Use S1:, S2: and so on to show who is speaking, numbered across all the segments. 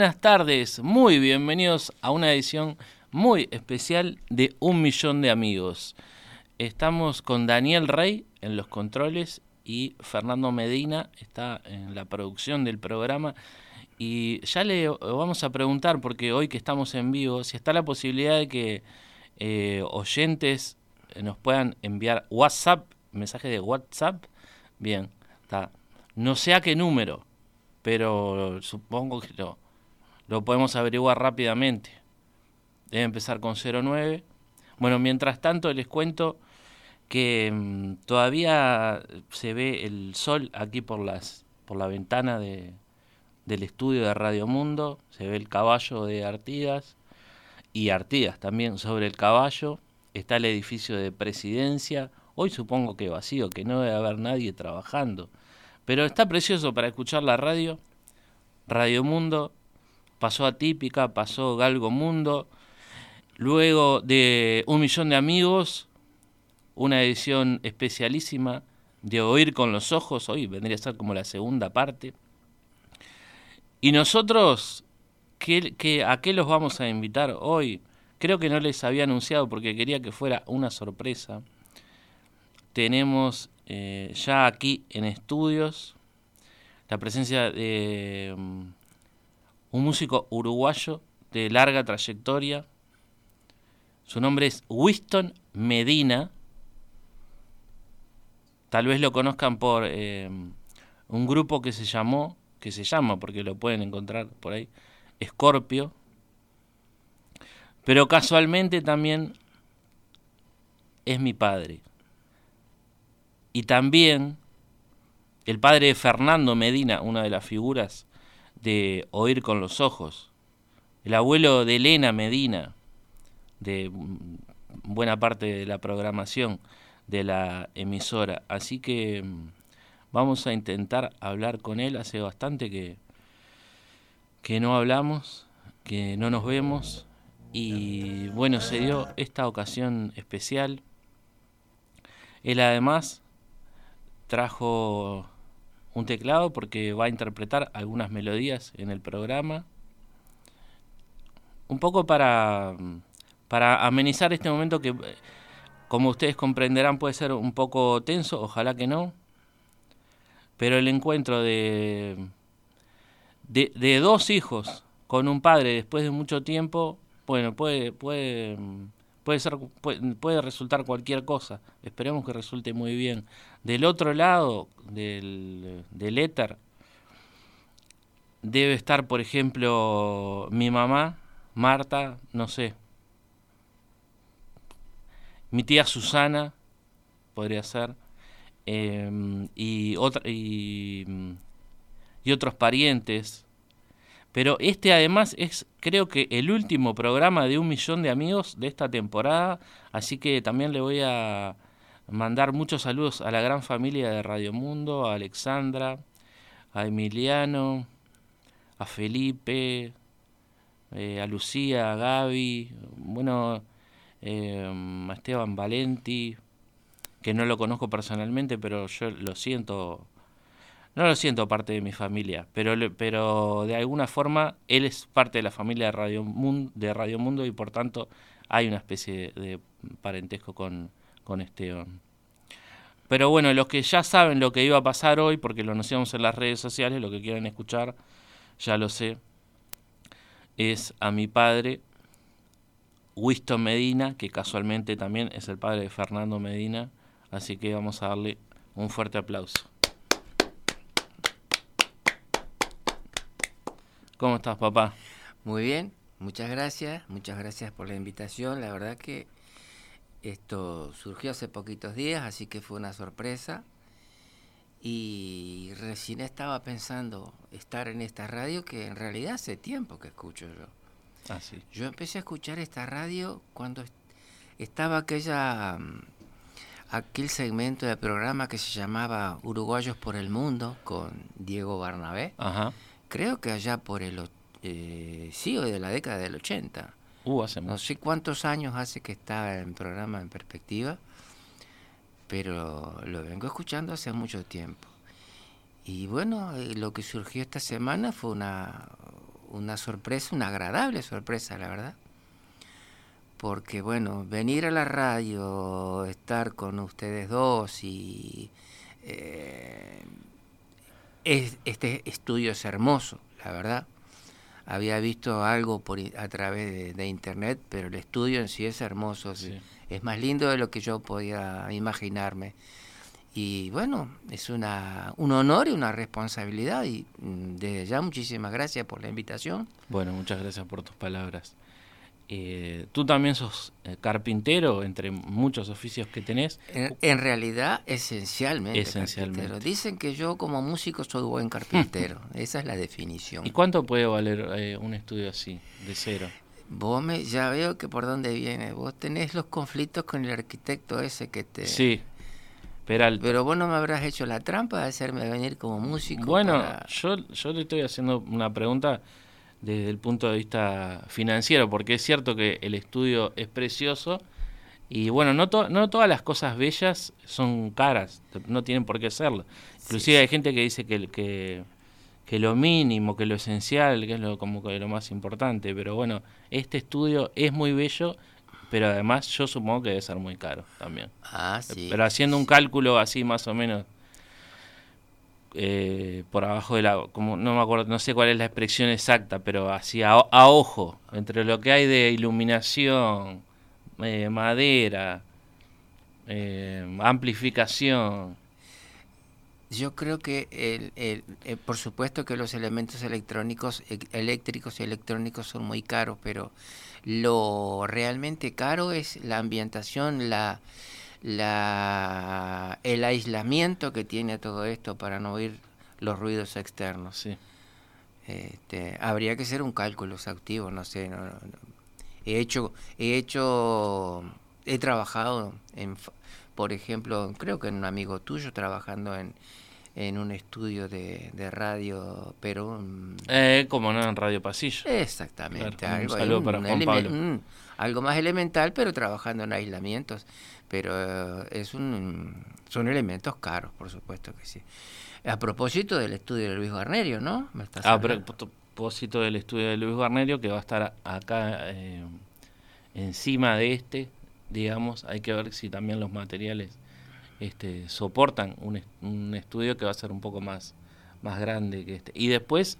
S1: buenas tardes, muy bienvenidos a una edición muy especial de Un Millón de Amigos. Estamos con Daniel Rey en los controles y Fernando Medina está en la producción del programa. Y ya le vamos a preguntar, porque hoy que estamos en vivo, si está la posibilidad de que eh, oyentes nos puedan enviar WhatsApp, mensajes de WhatsApp. Bien, está. No sé a qué número, pero supongo que lo, lo podemos averiguar rápidamente. Debe empezar con 09. Bueno, mientras tanto les cuento que mm, todavía se ve el sol aquí por las por la ventana de, del estudio de Radio Mundo, se ve el caballo de Artigas y Artigas también sobre el caballo, está el edificio de presidencia, hoy supongo que vacío, que no debe haber nadie trabajando, pero está precioso para escuchar la radio, Radio Mundo, pasó Atípica, pasó Galgo Mundo, luego de Un Millón de Amigos, una edición especialísima de Oír con los Ojos, hoy vendría a ser como la segunda parte. Y nosotros, ¿qué, qué, a qué los vamos a invitar hoy? Creo que no les había anunciado porque quería que fuera una sorpresa. Tenemos eh, ya aquí en estudios la presencia de um, un músico uruguayo de larga trayectoria. Su nombre es Winston Medina. Tal vez lo conozcan por eh, un grupo que se llamó, que se llama, porque lo pueden encontrar por ahí, Scorpio. Pero casualmente también es mi padre. Y también el padre de Fernando Medina, una de las figuras de Oír con los Ojos. El abuelo de Elena Medina, de buena parte de la programación de la emisora. Así que vamos a intentar hablar con él. Hace bastante que, que no hablamos, que no nos vemos. Y bueno, se dio esta ocasión especial. Él además trajo un teclado porque va a interpretar algunas melodías en el programa. Un poco para, para amenizar este momento que, como ustedes comprenderán, puede ser un poco tenso, ojalá que no. Pero el encuentro de, de, de dos hijos con un padre después de mucho tiempo, bueno, puede, puede, puede, ser, puede, resultar cualquier cosa. Esperemos que resulte muy bien. Del otro lado del, del éter debe estar, por ejemplo, mi mamá, Marta, no sé. Mi tía Susana, podría ser. Eh, y, otra, y, y otros parientes. Pero este además es creo que el último programa de un millón de amigos de esta temporada, así que también le voy a mandar muchos saludos a la gran familia de Radio Mundo, a Alexandra, a Emiliano, a Felipe, eh, a Lucía, a Gaby, bueno, eh, a Esteban Valenti, que no lo conozco personalmente, pero yo lo siento, no lo siento parte de mi familia, pero, pero de alguna forma él es parte de la familia de Radio, Mundo, de Radio Mundo y por tanto hay una especie de, parentesco con, con Esteban. Pero bueno, los que ya saben lo que iba a pasar hoy, porque lo anunciamos en las redes sociales, lo que quieren escuchar, ya lo sé, es a mi padre, Winston Medina, que casualmente también es el padre de Fernando Medina, así que vamos a darle un fuerte aplauso. ¿Cómo estás, papá?
S2: Muy bien, muchas gracias, muchas gracias por la invitación, la verdad que esto surgió hace poquitos días, así que fue una sorpresa. Y recién estaba pensando estar en esta radio que en realidad hace tiempo que escucho yo.
S1: Ah,
S2: yo empecé a escuchar esta radio cuando estaba aquella mm, aquel segmento de programa que se llamaba Uruguayos por el Mundo con Diego Barnabé. Creo que allá por el eh, sí, de la década del 80.
S1: Uh,
S2: no sé cuántos años hace que está el programa en perspectiva, pero lo vengo escuchando hace mucho tiempo. Y bueno, eh, lo que surgió esta semana fue una, una sorpresa, una agradable sorpresa, la verdad. Porque bueno, venir a la radio, estar con ustedes dos y... Eh, este estudio es hermoso, la verdad había visto algo por, a través de, internet, pero el estudio en sí es hermoso, es más lindo de lo que yo podía imaginarme. Y bueno, es una, un honor y una responsabilidad y mm, desde ya muchísimas gracias por la invitación.
S1: Bueno, muchas gracias por tus palabras. Eh, tú también sos eh, carpintero, entre muchos oficios que tenés.
S2: En, realidad, esencialmente.
S1: Esencialmente.
S2: Dicen que yo como músico soy buen carpintero. Esa es la definición.
S1: ¿Y cuánto puede valer eh, un estudio así, de cero?
S2: Vos me, ya veo que por dónde viene. Vos tenés los conflictos con el arquitecto ese que te...
S1: Sí,
S2: Pero vos no me habrás hecho la trampa de hacerme venir como músico.
S1: Bueno, yo, yo le estoy haciendo una pregunta desde el punto de vista financiero, porque es cierto que el estudio es precioso y bueno, no, no todas las cosas bellas son caras, no tienen por qué serlo. Inclusive hay gente que dice que, que, que, lo mínimo, que lo esencial, que es lo, como que lo más importante, pero bueno, este estudio es muy bello, pero además yo supongo que debe ser muy caro también.
S2: Ah, sí.
S1: Pero haciendo un cálculo así más o menos eh, por abajo de la, como no me acuerdo, no sé cuál es la expresión exacta, pero así a, ojo, entre lo que hay de iluminación, eh, madera, eh, amplificación.
S2: Yo creo que, el, por supuesto que los elementos electrónicos, e, eléctricos y electrónicos son muy caros, pero lo realmente caro es la ambientación, la, la, el aislamiento que tiene todo esto para no oír los ruidos externos.
S1: Sí.
S2: Este, habría que hacer un cálculo exhaustivo, no sé. he hecho, he hecho, he trabajado en, por ejemplo, creo que en un amigo tuyo trabajando en, en un estudio de, de radio, pero...
S1: Eh, como no, en Radio Pasillo.
S2: Exactamente. algo,
S1: saludo para Juan Pablo.
S2: algo más elemental, pero trabajando en aislamientos pero es un, son elementos caros, por supuesto que sí. A propósito del estudio de Luis Garnerio, ¿no?
S1: a propósito del estudio de Luis Garnerio, que va a estar acá eh, encima de este, digamos, hay que ver si también los materiales este, soportan un, un estudio que va a ser un poco más, más grande que este. Y después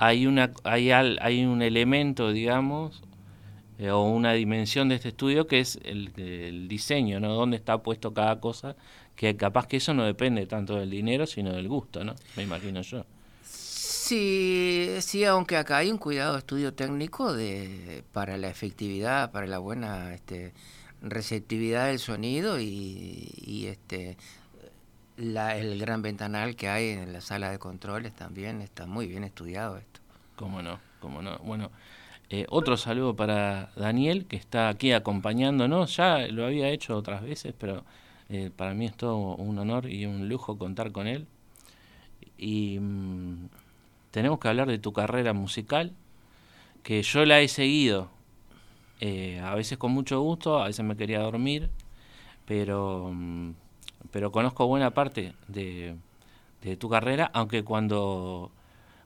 S1: hay, una, hay, hay un elemento, digamos, eh, o una dimensión de este estudio que es el, diseño, ¿no? Dónde está puesto cada cosa, que capaz que eso no depende tanto del dinero, sino del gusto, ¿no? Me imagino yo.
S2: Sí, sí, aunque acá hay un cuidado estudio técnico de para la efectividad, para la buena este, receptividad del sonido y, este el gran ventanal que hay en la sala de controles también está muy bien estudiado esto.
S1: ¿Cómo no? como no. Bueno, eh, otro saludo para Daniel, que está aquí acompañándonos. Ya lo había hecho otras veces, pero eh, para mí es todo un honor y un lujo contar con él. Y mm, tenemos que hablar de tu carrera musical, que yo la he seguido, eh, a veces con mucho gusto, a veces me quería dormir, pero, mm, pero conozco buena parte de, de tu carrera, aunque cuando,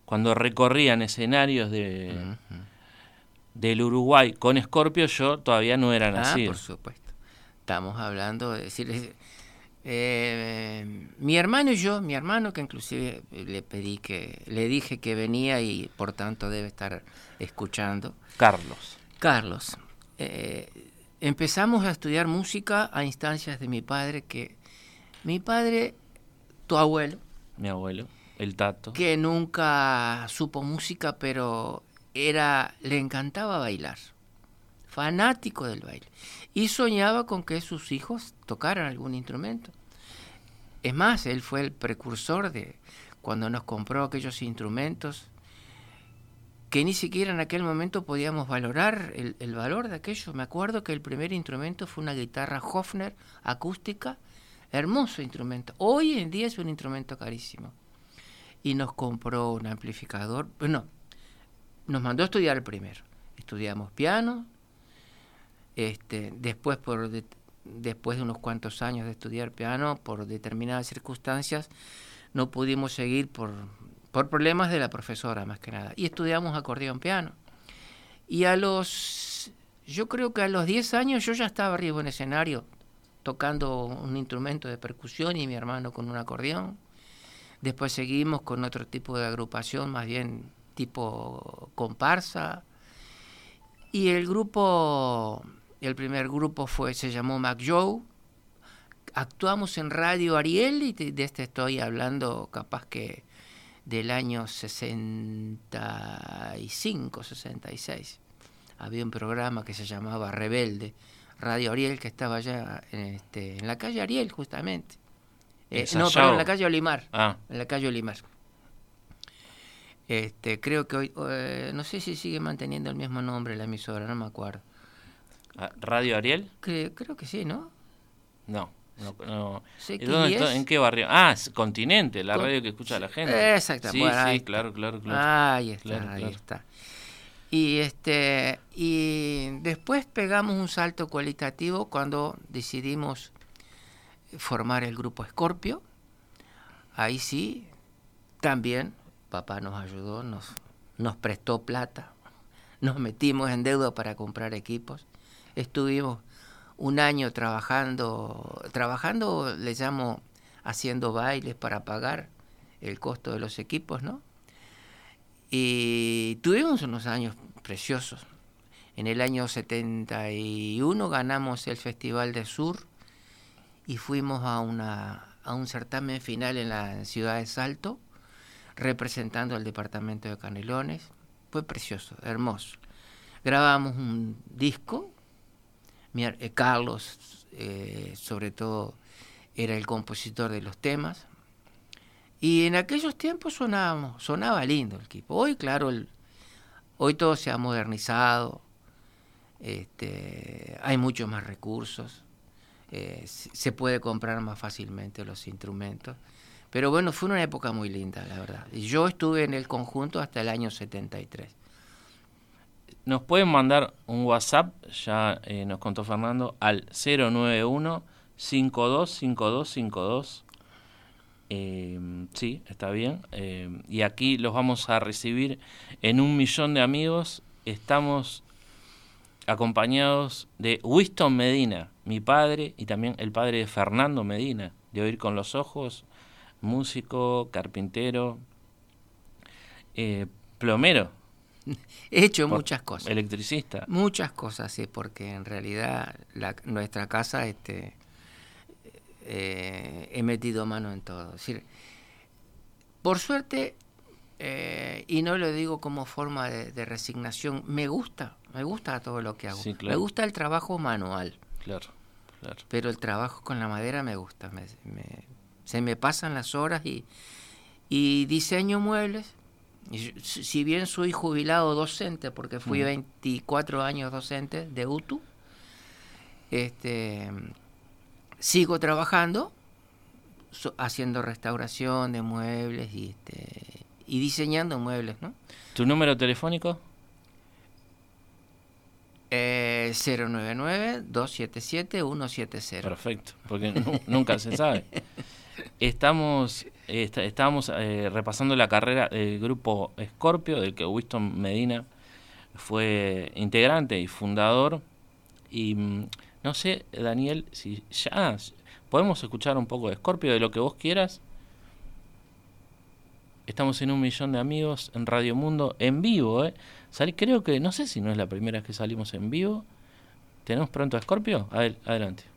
S1: cuando recorrían escenarios de del Uruguay con Scorpio, yo todavía no era nacido.
S2: Ah, por supuesto. Estamos hablando de decir, eh, mi hermano y yo, mi hermano que inclusive le pedí que, le dije que venía y por tanto debe estar escuchando.
S1: Carlos.
S2: Carlos. Eh, empezamos a estudiar música a instancias de mi padre, que mi padre, tu abuelo.
S1: Mi abuelo, el tato.
S2: Que nunca supo música, pero era, le encantaba bailar, fanático del baile, y soñaba con que sus hijos tocaran algún instrumento. Es más, él fue el precursor de cuando nos compró aquellos instrumentos que ni siquiera en aquel momento podíamos valorar el, valor de aquello. Me acuerdo que el primer instrumento fue una guitarra Hofner acústica, hermoso instrumento. Hoy en día es un instrumento carísimo. Y nos compró un amplificador, bueno, nos mandó a estudiar el primero. Estudiamos piano, este, después, por después de unos cuantos años de estudiar piano, por determinadas circunstancias, no pudimos seguir por, por problemas de la profesora más que nada. Y estudiamos acordeón piano. Y a los, yo creo que a los 10 años yo ya estaba arriba en escenario tocando un instrumento de percusión y mi hermano con un acordeón. Después seguimos con otro tipo de agrupación, más bien tipo comparsa. Y el grupo, el primer grupo fue, se llamó Mac Joe. Actuamos en Radio Ariel y de, este estoy hablando capaz que del año 65, 66. Había un programa que se llamaba Rebelde, Radio Ariel, que estaba allá en, este, en la calle Ariel, justamente. Eh, no, perdón, en la calle Olimar.
S1: Ah.
S2: En la calle Olimar. Este, creo que hoy, eh, no sé si sigue manteniendo el mismo nombre la emisora, no me acuerdo.
S1: Ah, ¿Radio Ariel?
S2: creo que sí, ¿no?
S1: No. No, ¿En qué barrio? Ah, Continente, la radio que escucha la gente.
S2: Exacto.
S1: Sí, sí, claro, claro, claro.
S2: Ahí está, ahí está. Y este y después pegamos un salto cualitativo cuando decidimos formar el grupo Scorpio. Ahí sí, también papá nos ayudó, nos, nos prestó plata, nos metimos en deuda para comprar equipos, estuvimos un año trabajando, trabajando le llamo haciendo bailes para pagar el costo de los equipos, ¿no? Y tuvimos unos años preciosos. En el año 71 ganamos el Festival de Sur y fuimos a, una, a un certamen final en la ciudad de Salto representando al departamento de Canelones. Fue precioso, hermoso. Grabamos un disco, Carlos eh, sobre todo era el compositor de los temas, y en aquellos tiempos sonábamos, sonaba lindo el equipo. Hoy, claro, hoy todo se ha modernizado, este, hay muchos más recursos, eh, se puede comprar más fácilmente los instrumentos. Pero bueno, fue una época muy linda, la verdad. Yo estuve en el conjunto hasta el año 73.
S1: Nos pueden mandar un WhatsApp, ya eh, nos contó Fernando, al 091 525252. Eh, sí, está bien. Eh, y aquí los vamos a recibir en un millón de amigos. Estamos acompañados de Winston Medina, mi padre, y también el padre de Fernando Medina, de Oír con los Ojos, músico, carpintero, eh, plomero.
S2: He hecho muchas cosas.
S1: Electricista.
S2: Muchas cosas, sí, porque en realidad nuestra casa este, eh, he metido mano en todo. decir, por suerte, eh, y no lo digo como forma de, resignación, me gusta, me gusta todo lo que hago. Me gusta el trabajo manual.
S1: Claro, claro.
S2: Pero el trabajo con la madera me gusta, me, se me pasan las horas y, y diseño muebles, si bien soy jubilado docente, porque fui 24 mm. años docente de UTU, este, sigo trabajando, haciendo restauración de muebles y, este, y diseñando muebles. ¿no?
S1: ¿Tu número telefónico?
S2: 099-277-170.
S1: Eh, Perfecto, porque nunca se sabe. Estamos, estamos eh, repasando la carrera del grupo Scorpio, del que Winston Medina fue integrante y fundador. Y mm, no sé, Daniel, si ya podemos escuchar un poco de Scorpio, de lo que vos quieras. Estamos en un millón de amigos en Radio Mundo, en vivo, ¿eh? creo que, no sé si no es la primera vez que salimos en vivo. ¿Tenemos pronto a Scorpio? adelante.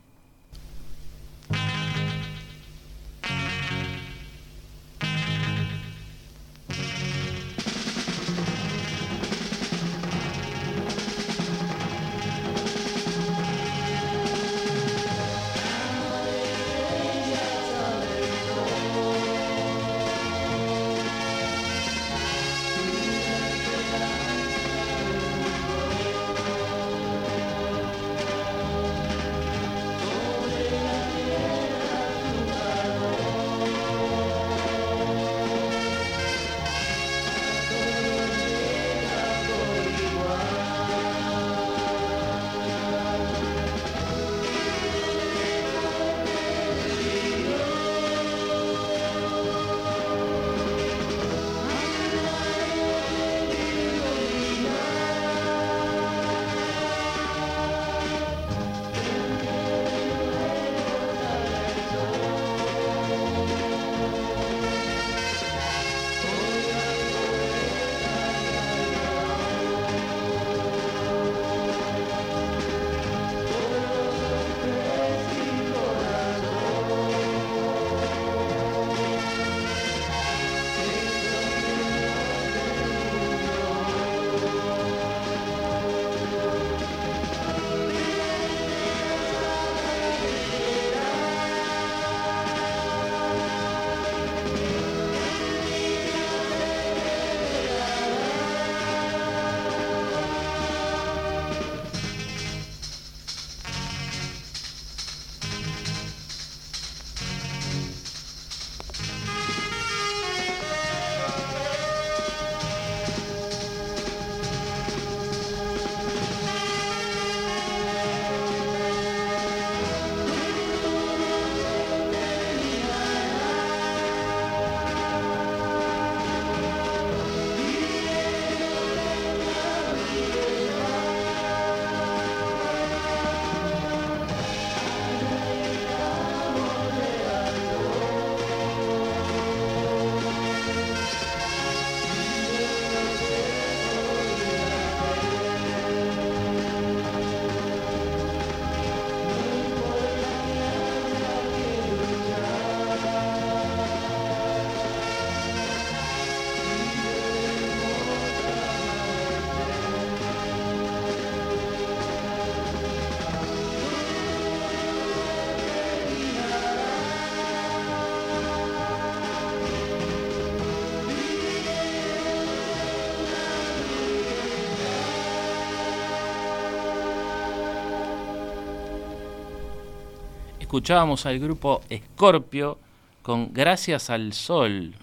S1: Escuchábamos al grupo Scorpio con Gracias al Sol.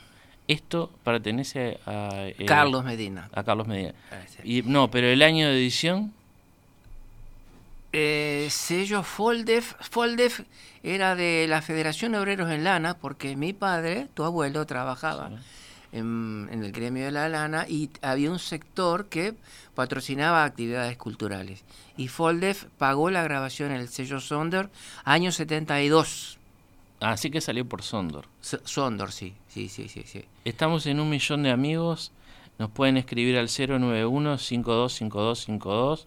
S1: Esto pertenece a...
S2: Eh, Carlos Medina.
S1: A Carlos Medina. Ah, y, no, pero el año de edición...
S2: Eh, sello Foldef. Foldef era de la Federación de Obreros en Lana, porque mi padre, tu abuelo, trabajaba en, en, el gremio de la lana y había un sector que patrocinaba actividades culturales. Y Foldef pagó la grabación en el sello Sondor año 72.
S1: Así que salió por Sondor.
S2: Sondor, sí, sí, sí, sí, sí.
S1: Estamos en un millón de amigos. Nos pueden escribir al 091-525252.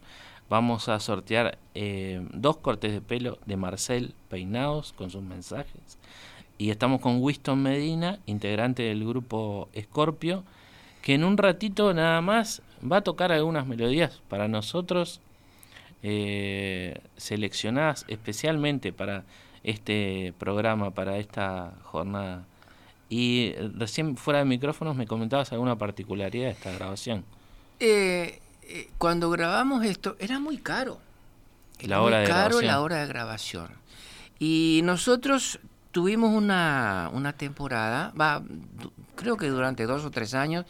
S1: Vamos a sortear eh, dos cortes de pelo de Marcel peinados con sus mensajes. Y estamos con Winston Medina, integrante del grupo Scorpio, que en un ratito nada más va a tocar algunas melodías para nosotros, eh, seleccionadas especialmente para este programa, para esta jornada Y recién fuera de micrófonos me comentabas alguna particularidad de esta grabación.
S2: Eh, eh, cuando grabamos esto, era muy caro. Era
S1: La hora
S2: muy
S1: de
S2: caro
S1: grabación.
S2: la hora de grabación. Y nosotros tuvimos una, una temporada, va, creo que durante dos o tres años,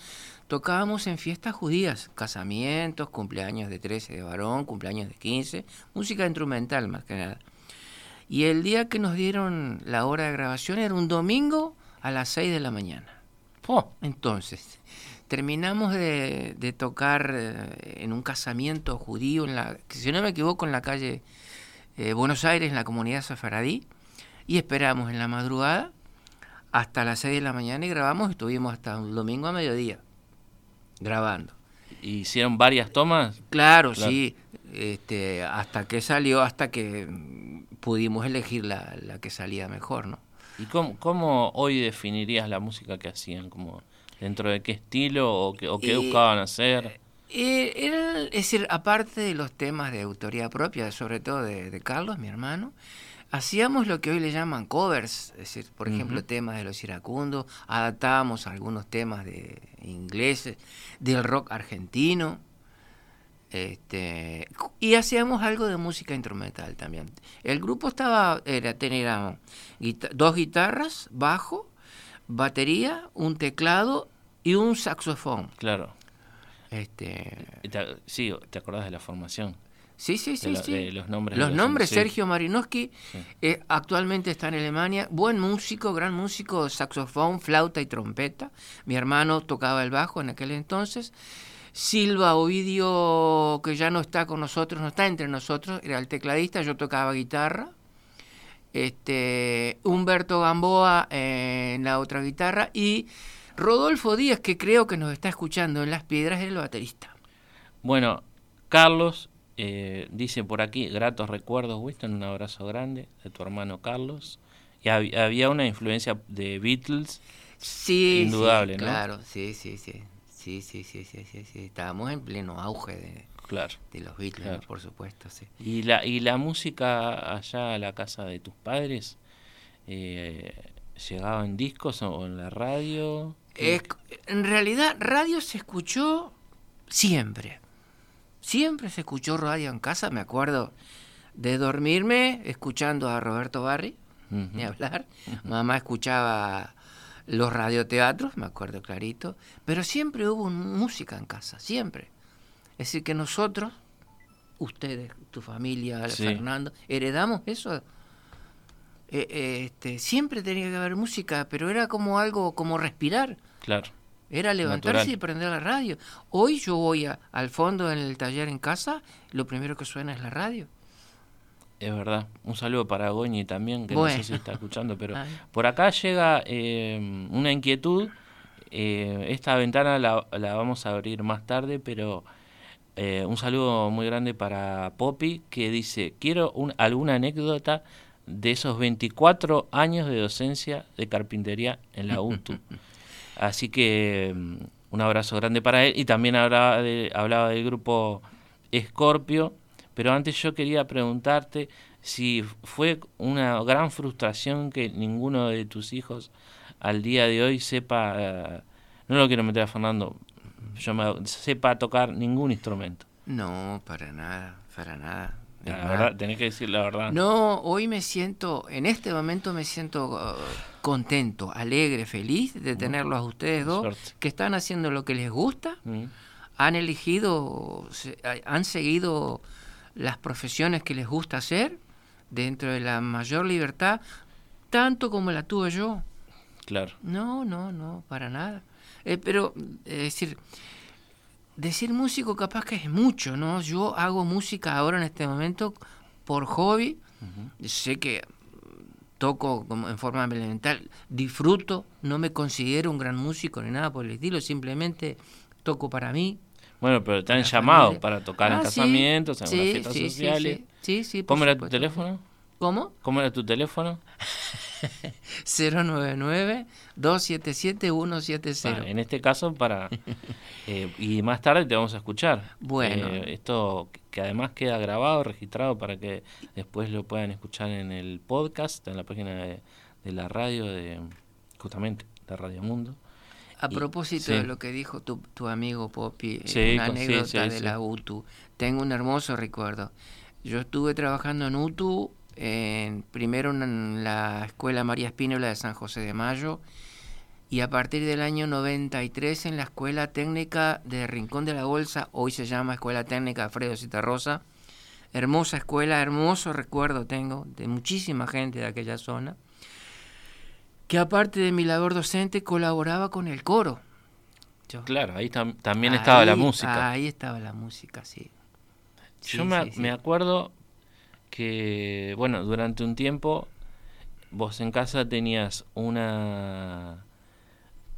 S2: tocábamos en fiestas judías, casamientos, cumpleaños de 13 de varón, cumpleaños de 15, música instrumental más que nada. Y el día que nos dieron la hora de grabación era un domingo a las 6 de la mañana.
S1: ¡Po!
S2: Entonces, terminamos de, de tocar eh, en un casamiento judío, en la, que si no me equivoco, en la calle eh, Buenos Aires, en la comunidad safaradí, y esperamos en la madrugada hasta las 6 de la mañana y grabamos, estuvimos hasta un domingo a mediodía grabando.
S1: ¿Hicieron varias tomas?
S2: Claro,
S1: Claro.
S2: sí, este, hasta que salió, hasta que mm, pudimos elegir la, la que salía mejor, ¿no?
S1: ¿Y cómo, cómo hoy definirías la música que hacían? Como ¿Dentro de qué estilo o qué, o qué
S2: Y-
S1: buscaban hacer?
S2: Eh, era, es decir, aparte de los temas de autoría propia, sobre todo de, de Carlos, mi hermano, hacíamos lo que hoy le llaman covers, es decir, por ejemplo, temas de los iracundos, adaptábamos algunos temas de ingleses, del rock argentino, este, y hacíamos algo de música instrumental también. El grupo estaba, era, tenía guita- dos guitarras, bajo, batería, un teclado y un saxofón.
S1: Claro.
S2: Este,
S1: sí, ¿te acordás de la formación?
S2: Sí, sí, sí,
S1: la-
S2: sí.
S1: de los nombres
S2: Los
S1: los
S2: nombres. Sergio Marinowski,
S1: Sí.
S2: eh, actualmente está en Alemania, buen músico, gran músico, saxofón, flauta y trompeta. Mi hermano tocaba el bajo en aquel entonces. Silva Ovidio, que ya no está con nosotros, no está entre nosotros, era el tecladista, yo tocaba guitarra. Este, Humberto Gamboa eh, en la otra guitarra y Rodolfo Díaz, que creo que nos está escuchando en Las Piedras, era el baterista.
S1: Bueno, Carlos eh, dice por aquí, gratos recuerdos, Winston, un abrazo grande de tu hermano Carlos. Y hab- había una influencia de Beatles.
S2: Sí,
S1: Indudable,
S2: sí,
S1: ¿no?
S2: Claro, sí, sí, sí. Sí, sí, sí, sí, sí, sí. Estábamos en pleno auge de,
S1: Claro.
S2: de los Beatles, por supuesto, sí.
S1: ¿Y la, y la música allá a la casa de tus padres? Eh, ¿Llegaba en discos o en la radio?
S2: Es- en realidad, radio se escuchó siempre. Siempre se escuchó radio en casa, me acuerdo de dormirme escuchando a Roberto Barri,
S1: Ujú.
S2: ni hablar. Mamá escuchaba los radioteatros, me acuerdo clarito, pero siempre hubo música en casa, siempre. Es decir, que nosotros, ustedes, tu familia,
S1: Sí.
S2: Fernando, heredamos eso. Eh, eh, este, siempre tenía que haber música, pero era como algo, como respirar.
S1: Claro.
S2: Era levantarse
S1: Natural.
S2: y prender la radio. Hoy yo voy a- al fondo en el taller en casa, lo primero que suena es la radio.
S1: Es verdad. Un saludo para Goñi también, que
S2: Bueno.
S1: no sé si está escuchando, pero por acá llega eh, una inquietud. Eh, esta ventana la, la vamos a abrir más tarde, pero eh, un saludo muy grande para Poppy, que dice, quiero un- alguna anécdota de esos 24 años de docencia de carpintería en la UTU. Así que mm, un abrazo grande para él. Y también hablaba, de- hablaba del grupo Escorpio. Pero antes yo quería preguntarte si fue una gran frustración que ninguno de tus hijos al día de hoy sepa, no lo quiero meter a Fernando, yo me, sepa tocar ningún instrumento.
S2: No, para nada, para nada.
S1: La verdad, tenés que decir la verdad.
S2: No, hoy me siento, en este momento me siento uh, contento, alegre, feliz de tenerlos a ustedes dos,
S1: Suerte.
S2: que están haciendo lo que les gusta,
S1: Mm,
S2: han elegido, se- han seguido las profesiones que les gusta hacer dentro de la mayor libertad, tanto como la tuve yo.
S1: claro,
S2: No, no, no, para nada. Eh, pero, es decir, decir músico capaz que es mucho, ¿no? Yo hago música ahora en este momento por hobby. Sé que toco como en forma elemental, disfruto, no me considero un gran músico ni nada por el estilo, simplemente toco para mí.
S1: Bueno, pero te han
S2: la
S1: llamado
S2: familia.
S1: para tocar en
S2: Ah, sí,
S1: casamientos, en
S2: sí,
S1: las fiestas
S2: sí, sí,
S1: sociales.
S2: Sí, sí, sí, por
S1: ¿Cómo era tu teléfono?
S2: ¿Cómo?
S1: ¿Cómo era tu teléfono?
S2: 099-277-170.
S1: Ah, en este caso para eh, y más tarde te vamos a escuchar.
S2: Bueno.
S1: Eh, esto que además queda grabado, registrado para que después lo puedan escuchar en el podcast, en la página de, de la radio de justamente de Radio Mundo.
S2: A
S1: Y-
S2: propósito de lo que dijo tu, tu amigo Poppy, eh,
S1: Sí,
S2: una anécdota
S1: sí,
S2: de la UTU, tengo un hermoso recuerdo. Yo estuve trabajando en UTU, en, primero en la Escuela María Espínola de San José de Mayo, y a partir del año 93 en la Escuela Técnica de Rincón de la Bolsa, hoy se llama Escuela Técnica Alfredo Citarrosa. Hermosa escuela, hermoso recuerdo tengo de muchísima gente de aquella zona, que aparte de mi labor docente colaboraba con el coro. Yo-
S1: Claro, ahí tam- también estaba la música.
S2: Ahí estaba la música, sí.
S1: Yo
S2: Sí,
S1: me,
S2: sí, sí.
S1: me acuerdo que, bueno, durante un tiempo vos en casa tenías una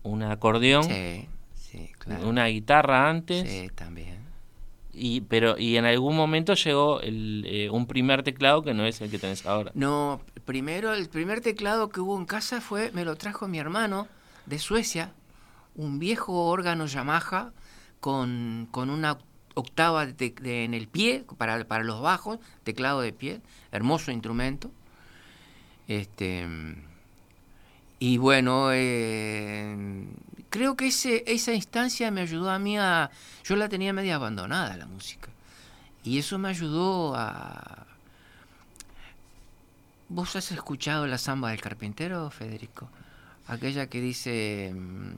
S1: un acordeón,
S2: Sí, sí, claro.
S1: una guitarra antes,
S2: Sí, también.
S1: y pero y en algún momento llegó el, eh, un primer teclado que no es el que tenés ahora.
S2: No, primero, el primer teclado que hubo en casa fue, me lo trajo mi hermano de Suecia, un viejo órgano Yamaha con, con una octava en el pie para, para los bajos, teclado de pie, hermoso instrumento. Este, y bueno, eh, creo que ese, esa instancia me ayudó a mí a... Yo la tenía media abandonada la música. Y eso me ayudó a, ¿Vos has escuchado la samba del carpintero, Federico? Aquella que dice, mm,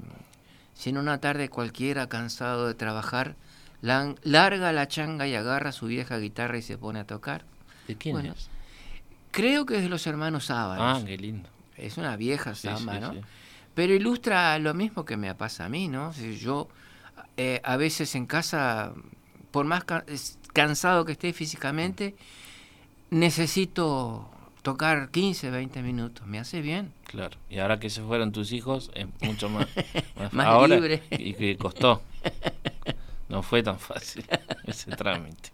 S2: si en una tarde cualquiera cansado de trabajar, lan- larga la changa y agarra su vieja guitarra y se pone a tocar.
S1: ¿De quién
S2: Bueno,
S1: es?
S2: Creo que es de los hermanos Ábalos.
S1: Ah, qué lindo.
S2: Es una vieja
S1: Sí,
S2: samba,
S1: sí,
S2: ¿no?
S1: sí.
S2: Pero ilustra lo mismo que me pasa a mí, ¿no? Si yo eh, a veces en casa, por más ca- cansado que esté físicamente, necesito tocar 15, 20 minutos. Me hace bien.
S1: Claro. Y ahora que se fueron tus hijos es mucho más, más,
S2: Más
S1: ahora,
S2: libre.
S1: y que costó. No fue tan fácil ese trámite.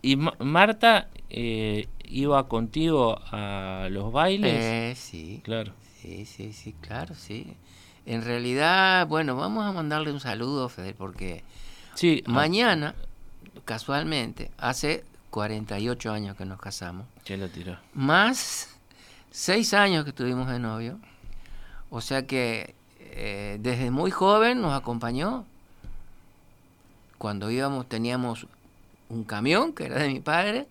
S1: Y Ma- Marta eh, iba contigo a los bailes.
S2: Eh, sí,
S1: Claro.
S2: sí, sí, sí, claro, sí. En realidad, bueno, vamos a mandarle un saludo, Feder, porque
S1: Sí, ah,
S2: mañana, casualmente, hace 48 años que nos casamos.
S1: ¿Qué lo tiró?
S2: más seis años que estuvimos de novio. O sea que eh, desde muy joven nos acompañó. Cuando íbamos teníamos un camión que era de mi padre,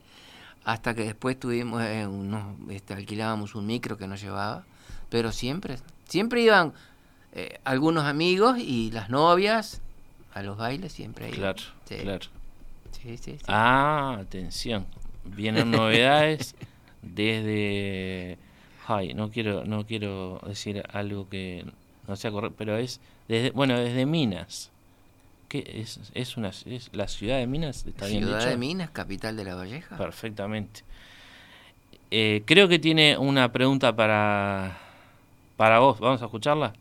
S2: hasta que después tuvimos eh, unos, este, alquilábamos un micro que nos llevaba. Pero siempre, siempre iban eh, algunos amigos y las novias a los bailes siempre iban.
S1: Claro,
S2: Sí,
S1: claro.
S2: sí, sí, sí.
S1: Ah, atención. Vienen novedades desde. Ay, no quiero, no quiero decir algo que no sea correcto, pero es desde, bueno, desde Minas. ¿Qué es? Es una, es la ciudad de Minas, está bien
S2: Ciudad
S1: dicho.
S2: de Minas, capital de La Valleja.
S1: Perfectamente. Eh, creo que tiene una pregunta para para vos. Vamos a escucharla.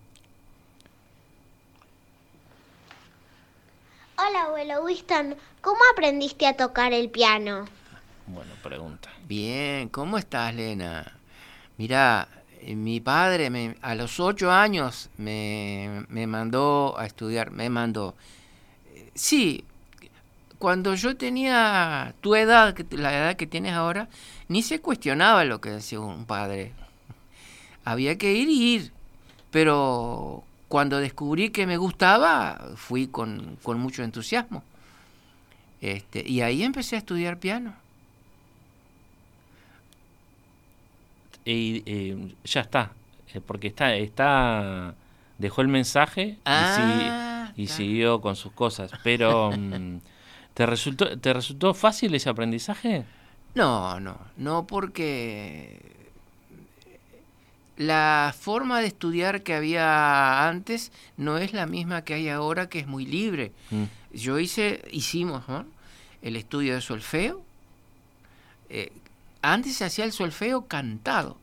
S3: Hola, abuelo Winston. ¿Cómo aprendiste a tocar el piano?
S1: Bueno, pregunta.
S2: Bien, ¿cómo estás, Lena? Mira, eh, mi padre me- a los ocho años me, me mandó a estudiar, me mandó. Sí, cuando yo tenía tu edad, la edad que tienes ahora, ni se cuestionaba lo que decía un padre. Había que ir y ir, pero cuando descubrí que me gustaba, fui con, con mucho entusiasmo. Este, y ahí empecé a estudiar piano.
S1: Y eh, ya está, eh, porque está, está, dejó el mensaje y,
S2: Ah,
S1: si- y siguió con sus cosas. Pero, mm, ¿te resultó, ¿te resultó fácil ese aprendizaje?
S2: No, no, no porque la forma de estudiar que había antes no es la misma que hay ahora, que es muy libre.
S1: Mm,
S2: Yo hice, hicimos ¿no? el estudio de solfeo. Eh, antes se hacía el solfeo cantado.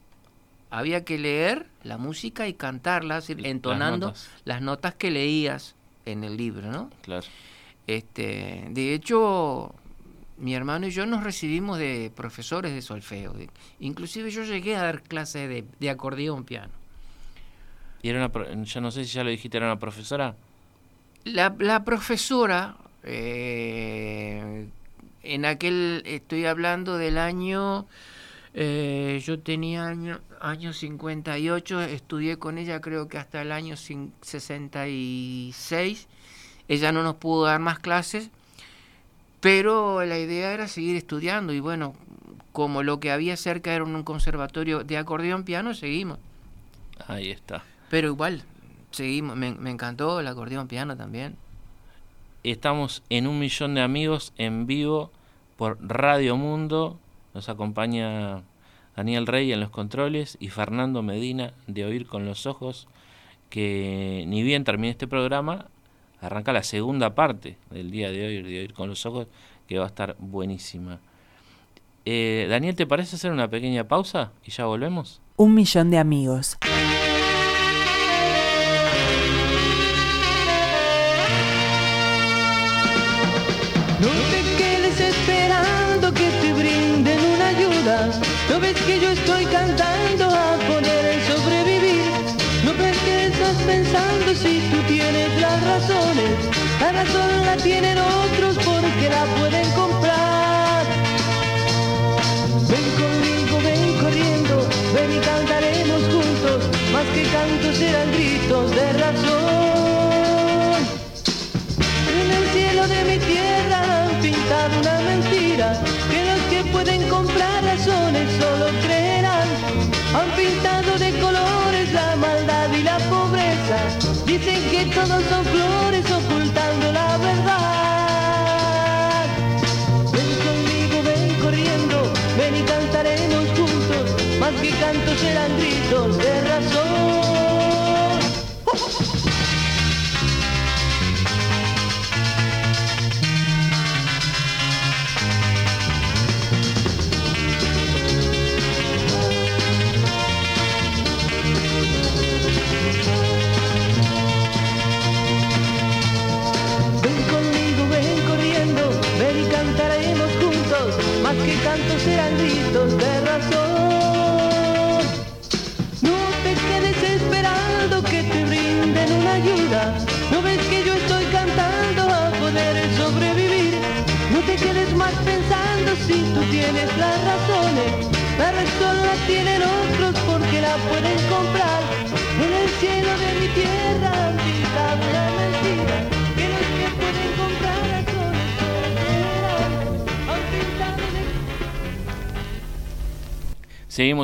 S2: Había que leer la música y cantarla,
S1: Las
S2: entonando
S1: notas.
S2: las notas que leías en el libro, ¿no?
S1: Claro.
S2: Este, de hecho, mi hermano y yo nos recibimos de profesores de solfeo. Inclusive yo llegué a dar clases de, de acordeón piano.
S1: Y era una, yo no sé si ya lo dijiste, era una profesora.
S2: La, la profesora, eh, en aquel, estoy hablando del año, eh, yo tenía año, año 58, estudié con ella creo que hasta el año 66. Ella no nos pudo dar más clases, pero la idea era seguir estudiando y bueno, como lo que había cerca era un conservatorio de acordeón piano, seguimos.
S1: Ahí está.
S2: Pero igual, seguimos, me, me encantó el acordeón piano también.
S1: Estamos en un millón de amigos en vivo por Radio Mundo. Nos acompaña Daniel Rey en los controles y Fernando Medina de Oír con los Ojos, que ni bien termine este programa, arranca la segunda parte del día de hoy de Oír con los Ojos, que va a estar buenísima. Eh, Daniel, ¿te parece hacer una pequeña pausa y ya volvemos?
S4: Un millón de amigos.
S5: No te La razón la tienen otros porque la pueden comprar. Ven conmigo, ven corriendo, ven y cantaremos juntos. Más que cantos serán gritos de razón. En el cielo de mi tierra han pintado una mentira que los que pueden comprar razones solo creerán. Han pintado de colores la maldad y la pobreza. Dicen que todos son flores serán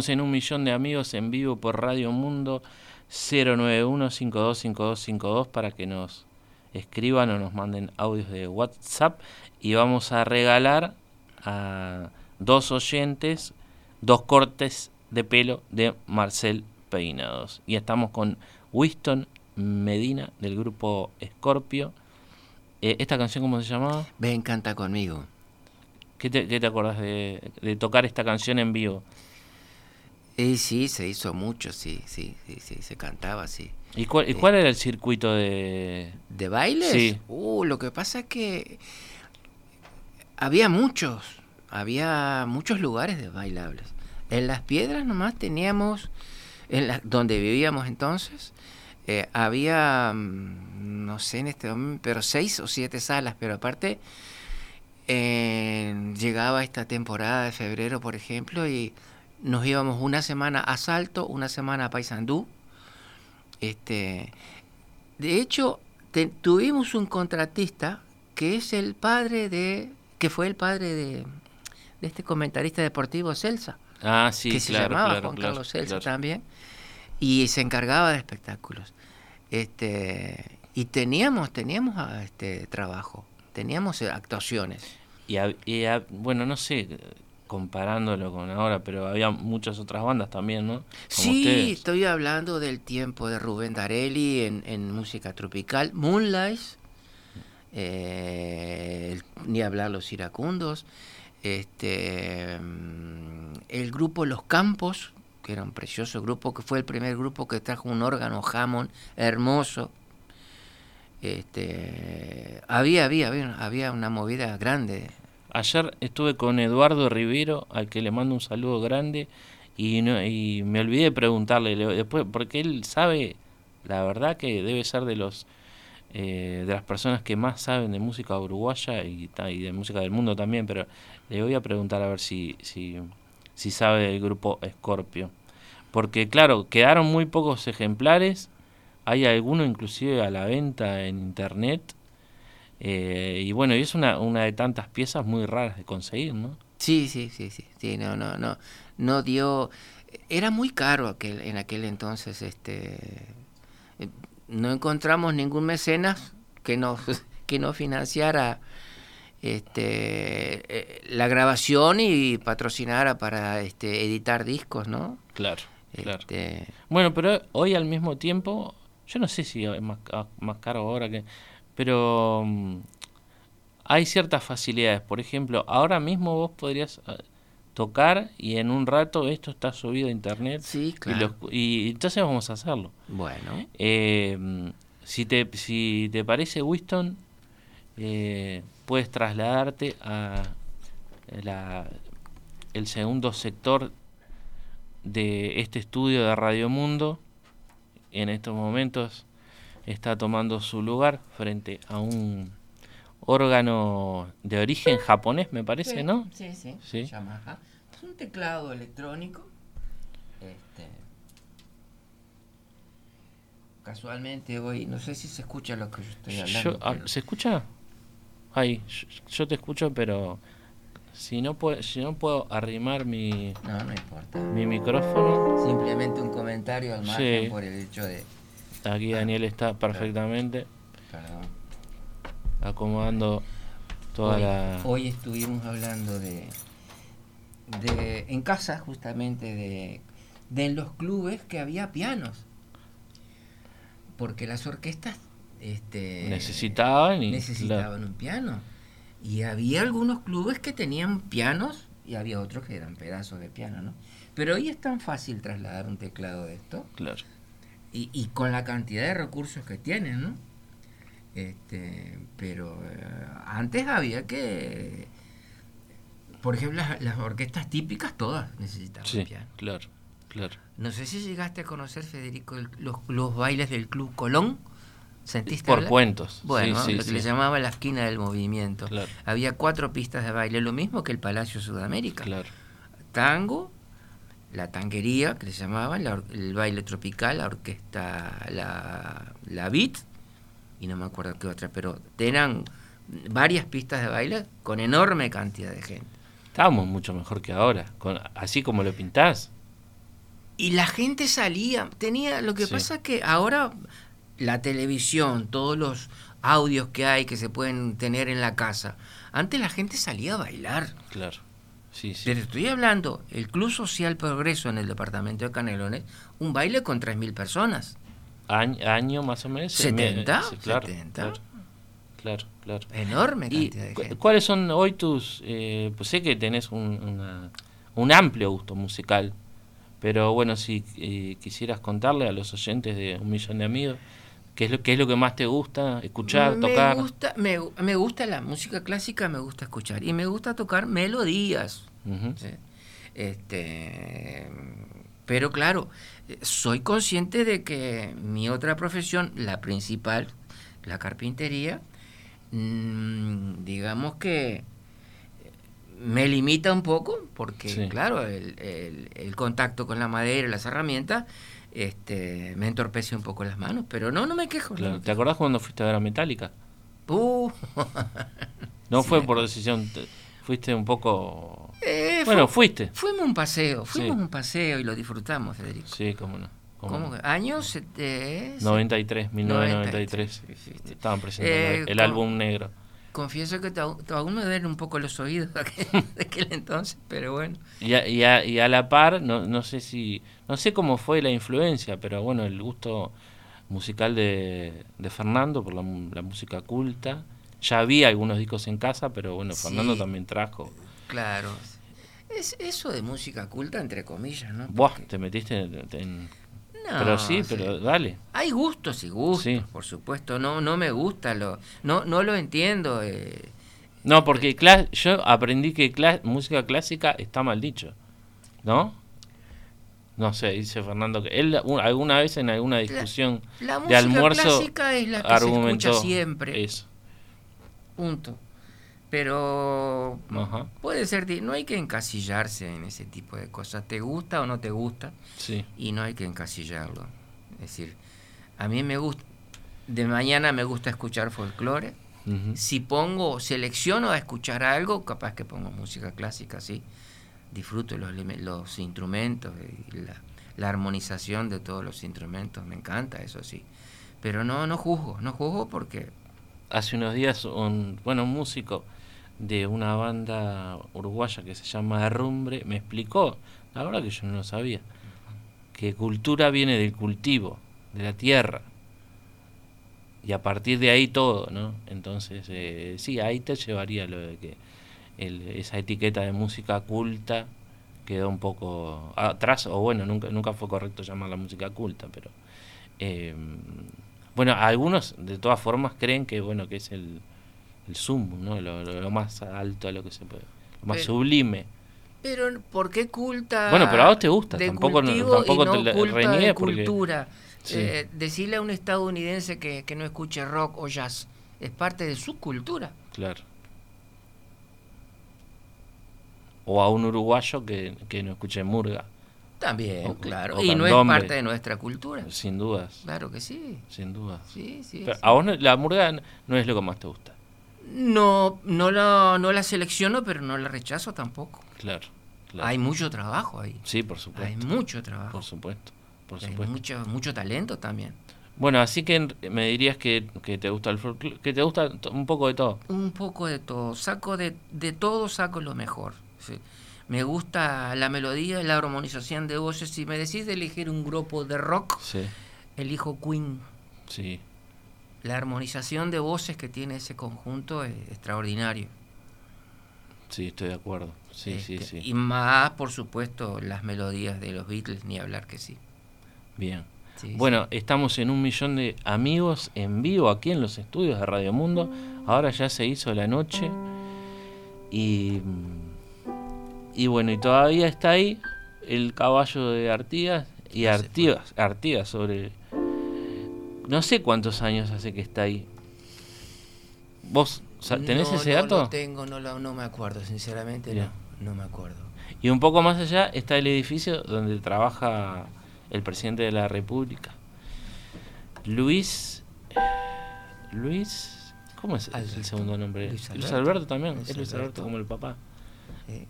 S5: en
S1: un millón de amigos en vivo por Radio Mundo 091-525252 para que nos escriban o nos manden audios de WhatsApp y vamos a regalar a dos oyentes dos cortes de pelo de Marcel Peinados. Y estamos con Winston Medina del grupo Scorpio. Eh, ¿Esta canción cómo se llamaba?
S2: Ven, canta conmigo.
S1: ¿Qué te, qué te acordás de, de tocar esta canción en vivo?
S2: Y sí, se hizo mucho, sí, sí, sí, sí, se cantaba, sí.
S1: ¿Y cuál, y
S2: Eh.
S1: cuál era el circuito de...?
S2: ¿De bailes?
S1: Sí.
S2: Uh, lo que pasa es que había muchos, había muchos lugares de bailables. En las piedras nomás teníamos, en la, donde vivíamos entonces, eh, había, mm, no sé en este momento, pero seis o siete salas, pero aparte eh, llegaba esta temporada de febrero, por ejemplo, y nos íbamos una semana a Salto, una semana a Paysandú. Este, de hecho, te- tuvimos un contratista que es el padre de, que fue el padre de, de este comentarista deportivo Celsa,
S1: Ah, sí,
S2: que se
S1: claro,
S2: llamaba
S1: claro,
S2: Juan
S1: claro,
S2: Carlos Celsa también, y se encargaba de espectáculos. Este, y teníamos, teníamos ah, este trabajo, teníamos eh, actuaciones.
S1: Y, y hab- bueno, no sé, comparándolo con ahora, pero había muchas otras bandas también, ¿no? Como
S2: Sí,
S1: ustedes.
S2: estoy hablando del tiempo de Rubén Darelli en, en música tropical, Moonlight, eh, ni hablar los iracundos, este, mm, el grupo Los Campos, que era un precioso grupo, que fue el primer grupo que trajo un órgano Hammond hermoso. Este, había, había, había, había una movida grande.
S1: Ayer estuve con Eduardo Rivero, al que le mando un saludo grande, y, no, y me olvidé de preguntarle le- después, porque él sabe, la verdad que debe ser de los eh, de las personas que más saben de música uruguaya y de música del mundo también, pero le voy a preguntar a ver si, si, si sabe del grupo Scorpio. porque claro, quedaron muy pocos ejemplares, hay alguno inclusive a la venta en internet, eh, y bueno, y es una, una de tantas piezas muy raras de conseguir, ¿no?
S2: Sí, sí, sí, sí, sí, no, no, no, no dio, era muy caro aquel, en aquel entonces, este, no encontramos ningún mecenas que nos, que nos financiara este, eh, la grabación y patrocinara para este, editar discos, ¿no?
S1: Claro, claro.
S2: Este,
S1: Bueno, pero hoy al mismo tiempo, yo no sé si es más, más caro ahora que... Pero mm, hay ciertas facilidades. Por ejemplo, ahora mismo vos podrías eh, tocar y en un rato esto está subido a internet.
S2: sí,
S1: Y,
S2: claro.
S1: lo- y entonces vamos a hacerlo.
S2: Bueno,
S1: Eh, mm, si, te, si te parece, Winston, eh, puedes trasladarte a la, el segundo sector de este estudio de Radio Mundo. En estos momentos está tomando su lugar frente a un órgano de origen japonés, me parece, ¿no?
S2: Sí, sí,
S1: Sí.
S2: Yamaha. Es un teclado electrónico. Este, casualmente hoy, no sé si se escucha lo que yo estoy hablando.
S1: Yo- ah,
S2: pero-
S1: ¿Se escucha? Ahí, yo, yo te escucho, pero si no, puedo, si no puedo arrimar mi,
S2: No, no importa.
S1: mi micrófono,
S2: Simplemente un comentario al margen
S1: Sí.
S2: por el hecho de...
S1: aquí Daniel está perfectamente acomodando toda
S2: hoy,
S1: la...
S2: hoy estuvimos hablando de, de en casa justamente de, de en los clubes que había pianos. Porque las orquestas este,
S1: Necesitaban y...
S2: necesitaban un piano. Y había algunos clubes que tenían pianos y había otros que eran pedazos de piano no pero hoy es tan fácil trasladar un teclado de esto.
S1: Claro,
S2: y, y con la cantidad de recursos que tienen, ¿no? Este, pero eh, antes había que, por ejemplo, las, las orquestas típicas todas necesitaban
S1: sí,
S2: piano.
S1: claro, claro.
S2: No sé si llegaste a conocer, Federico, el- los, los bailes del Club Colón. ¿Sentiste
S1: Por
S2: hablar?
S1: cuentos.
S2: Bueno,
S1: sí, sí,
S2: lo que le llamaba la esquina del movimiento.
S1: Claro.
S2: Había cuatro pistas de baile, lo mismo que el Palacio Sudamérica
S1: Claro,
S2: tango, la tanguería, que le llamaban, la el baile tropical, la orquesta, la, la beat, y no me acuerdo qué otra, pero eran varias pistas de baile con enorme cantidad de gente.
S1: estábamos mucho mejor que ahora, con, así como lo pintás.
S2: Y la gente salía, tenía, lo que
S1: Sí.
S2: pasa es que ahora la televisión, todos los audios que hay que se pueden tener en la casa, antes la gente salía a bailar.
S1: Claro, sí, sí.
S2: Pero estoy hablando, el Club Social Progreso en el departamento de Canelones, un baile con 3.000 personas.
S1: Año, año más o menos. sí, me-
S2: ¿70?
S1: sí, claro,
S2: 70.
S1: Claro, claro, claro.
S2: Enorme
S1: ¿Y
S2: cantidad de gente.
S1: cuáles son hoy tus... eh, pues sé que tenés un, una- un amplio gusto musical, pero bueno, si eh, quisieras contarle a los oyentes de Un Millón de Amigos, ¿qué es lo, qué es lo que más te gusta escuchar,
S2: me
S1: tocar?
S2: Gusta, me, me gusta la música clásica, me gusta escuchar. Y me gusta tocar melodías. Este, pero claro, soy consciente de que mi otra profesión, la principal, la carpintería, mm, digamos que me limita un poco, porque
S1: Sí.
S2: claro, el, el- el contacto con la madera y las herramientas este, me entorpece un poco las manos, pero no, no me quejo. no
S1: ¿Te acordás cuando fuiste a ver a Metallica?
S2: Uh,
S1: No
S2: Sí,
S1: fue por decisión, te- fuiste un poco... Bueno,
S2: fu-
S1: fuiste.
S2: fuimos un paseo, fuimos
S1: Sí.
S2: un paseo y lo disfrutamos, Federico.
S1: Sí, cómo no. cómo
S2: ¿Cómo? ¿Años? eh,
S1: 93, 1993.
S2: 93, sí, sí.
S1: Estaban presentando
S2: Eh,
S1: el álbum negro.
S2: Confieso que aún me duelen un poco los oídos de aquel, de aquel entonces, pero bueno.
S1: Y a, y a- y a la par, no, no sé si, no sé cómo fue la influencia, pero bueno, el gusto musical de, de Fernando por la, la música culta. Ya había algunos discos en casa, pero bueno, Fernando
S2: Sí.
S1: también trajo.
S2: Claro. Es eso de música culta, entre comillas, ¿no?
S1: Buah,
S2: Porque-
S1: te metiste en... en-
S2: No,
S1: pero sí, pero dale.
S2: Hay gustos y gustos,
S1: Sí.
S2: por supuesto. No, no me gusta, lo, no, no lo entiendo. eh,
S1: No, porque yo aprendí que música clásica está mal dicho, ¿no? No sé, dice Fernando que él un- alguna vez en alguna discusión
S2: La
S1: de
S2: música
S1: almuerzo
S2: clásica es la que se
S1: argumentó
S2: escucha siempre.
S1: eso.
S2: Punto. Pero
S1: Ajá.
S2: puede ser, no hay que encasillarse en ese tipo de cosas. ¿Te gusta o no te gusta?
S1: Sí.
S2: Y no hay que encasillarlo. Es decir, a mí me gusta, de mañana me gusta escuchar folclore. Si pongo, selecciono a escuchar algo, capaz que pongo música clásica, sí. Disfruto los, instrumentos y la, la armonización de todos los instrumentos, me encanta, eso sí. Pero no, no juzgo, no juzgo porque
S1: Hace unos días un, bueno, un músico de una banda uruguaya que se llama Herrumbre me explicó, la verdad que yo no lo sabía, que cultura viene del cultivo, de la tierra. Y a partir de ahí todo, ¿no? Entonces, eh, sí, ahí te llevaría lo de que el- esa etiqueta de música culta quedó un poco atrás, o bueno, nunca, nunca fue correcto llamarla música culta, pero... eh, bueno, algunos de todas formas creen que bueno que es el, el sumum, ¿no? Lo, lo- lo más alto a lo que se puede, lo más
S2: Pero-
S1: sublime.
S2: Pero ¿por qué culta?
S1: Bueno, pero a vos te gusta,
S2: de
S1: tampoco no-
S2: cultivo
S1: tampoco
S2: y no
S1: te reniegues
S2: de
S1: porque-
S2: cultura.
S1: Sí.
S2: Eh, decirle a un estadounidense que, que no escuche rock o jazz es parte de su cultura.
S1: Claro. O a un uruguayo que, que no escuche murga,
S2: También,
S1: O-
S2: claro.
S1: o
S2: y no es parte de nuestra cultura.
S1: sin dudas,
S2: Claro que sí.
S1: sin dudas.
S2: Sí, sí. Sí.
S1: a vos no- la murga no es lo que más te gusta.
S2: No, no la, no la selecciono, pero no la rechazo tampoco.
S1: Claro. claro.
S2: Hay mucho trabajo ahí.
S1: Sí, por
S2: Hay
S1: supuesto.
S2: mucho trabajo.
S1: Por supuesto. Por
S2: hay mucho, mucho talento también.
S1: Bueno, así que me dirías que, que te gusta el que te gusta un poco de todo.
S2: Un poco de todo. Saco de, de todo, saco lo mejor. sí. Me gusta la melodía la armonización de voces. Si me decís de elegir un grupo de rock,
S1: Sí,
S2: elijo Queen.
S1: sí.
S2: La armonización de voces que tiene ese conjunto es extraordinario.
S1: Sí, estoy de acuerdo. Sí, sí,
S2: Este,
S1: sí.
S2: Y más, por supuesto, las melodías de los Beatles, ni hablar que sí.
S1: Bien.
S2: Sí,
S1: Bueno, estamos en un millón de amigos en vivo aquí en los estudios de Radio Mundo. Ahora ya se hizo la noche. Y, y bueno, y todavía está ahí el caballo de Artigas. Y
S2: No
S1: Artigas, Artigas sobre... No sé cuántos años hace que está ahí. ¿Vos tenés
S2: No,
S1: ese
S2: no
S1: dato?
S2: lo tengo, no, lo- no me acuerdo, sinceramente no, no me acuerdo.
S1: Y un poco más allá está el edificio donde trabaja el presidente de la República. Luis. Luis. ¿Cómo es el segundo nombre?
S2: Luis
S1: Luis
S2: Alberto.
S1: También.
S2: Luis
S1: es Luis Alberto
S2: Alberto.
S1: como el papá.
S2: Eh.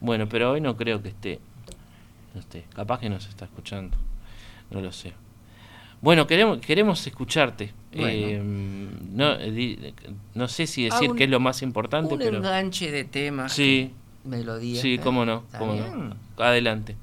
S1: Bueno, pero hoy no creo que esté. No esté. Capaz que nos está escuchando. No lo sé. Bueno, queremos, queremos escucharte.
S2: Bueno.
S1: Eh, no, di- no sé si
S2: Ah,
S1: decir
S2: un-
S1: que es lo más importante,
S2: un
S1: pero.
S2: enganche de temas,
S1: Sí,
S2: melodías.
S1: Sí,
S2: ¿eh?
S1: cómo no,
S2: ¿Está
S1: cómo
S2: bien?
S1: no. Adelante.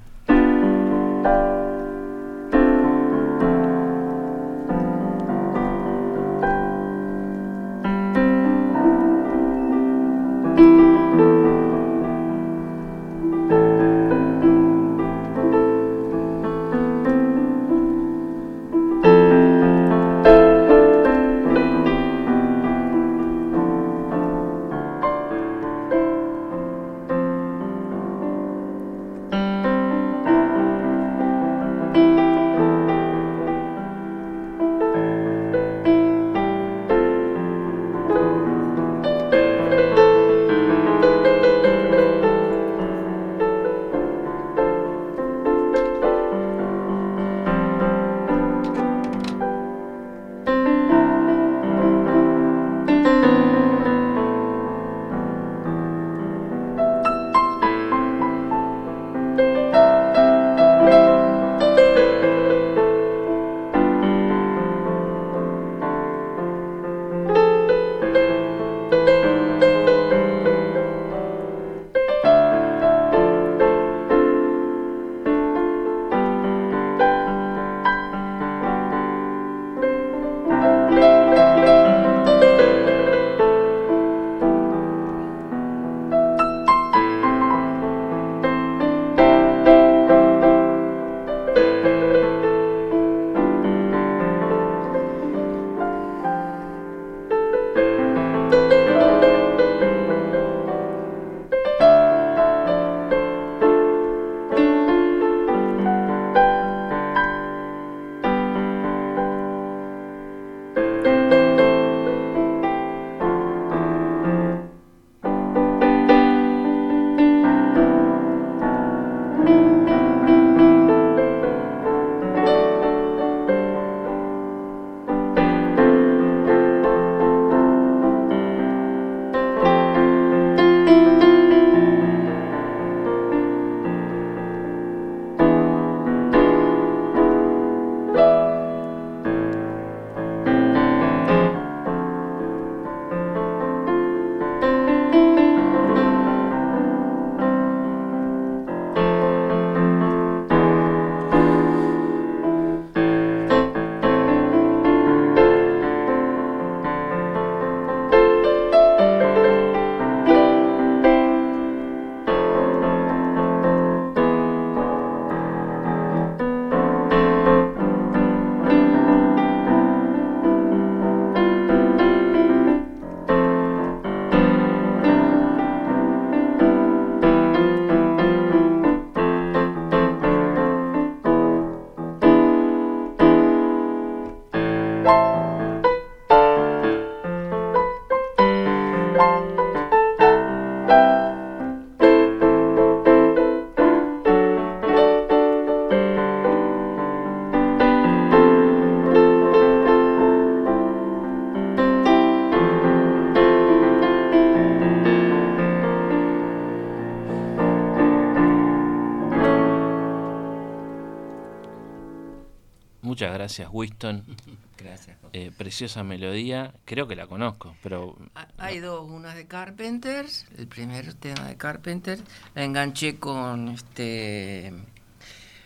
S1: Gracias, Winston.
S2: Gracias.
S1: Eh, preciosa melodía, creo que la conozco, pero
S2: Ha- Hay dos, una de Carpenters, el primer tema de Carpenters, la enganché con este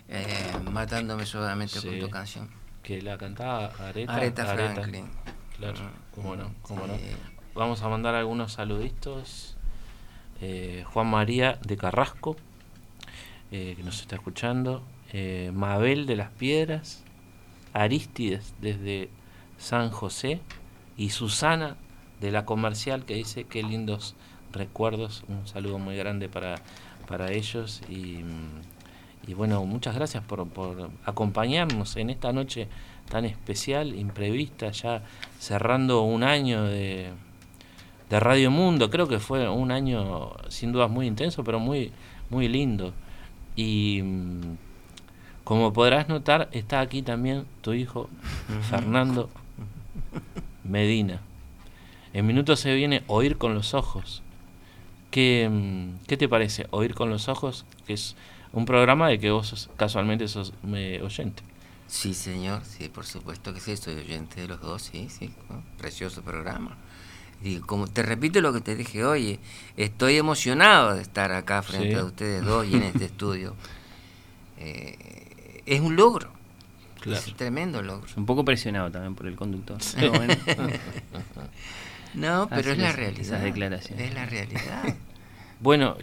S2: eh, Matándome suavemente
S1: Sí.
S2: con tu canción.
S1: que la cantaba Areta.
S2: Aretha Franklin.
S1: Claro,
S2: Mm,
S1: cómo no, cómo no. Vamos a mandar algunos saluditos. Eh, Juan María de Carrasco, eh, que nos está escuchando. Eh, Mabel de las Piedras. Aristides desde San José. Y Susana de la Comercial, que dice qué lindos recuerdos. Un saludo muy grande para, para ellos. Y, mm, y bueno, muchas gracias por, por acompañarnos en esta noche tan especial, imprevista, ya cerrando un año de, de Radio Mundo. Creo que fue un año sin dudas muy intenso, pero muy, muy lindo. Y mm, como podrás notar, está aquí también tu hijo, Fernando Medina. En minutos se viene Oír con los Ojos. ¿Qué, mm, ¿Qué te parece? Oír con los Ojos, que es un programa de que vos sos- casualmente sos me, oyente.
S2: Sí, señor, sí, por supuesto que sí, soy oyente de los dos, sí, sí, ¿no? precioso programa. Y como te repito lo que te dije, oye, estoy emocionado de estar acá frente
S1: Sí.
S2: a ustedes dos y en este estudio. Eh, es un logro,
S1: Claro.
S2: es un tremendo logro.
S6: Un poco presionado también por el conductor. Pero bueno.
S2: No, pero
S6: Así
S2: es la realidad.
S6: declaraciones.
S2: Es la realidad.
S1: Bueno,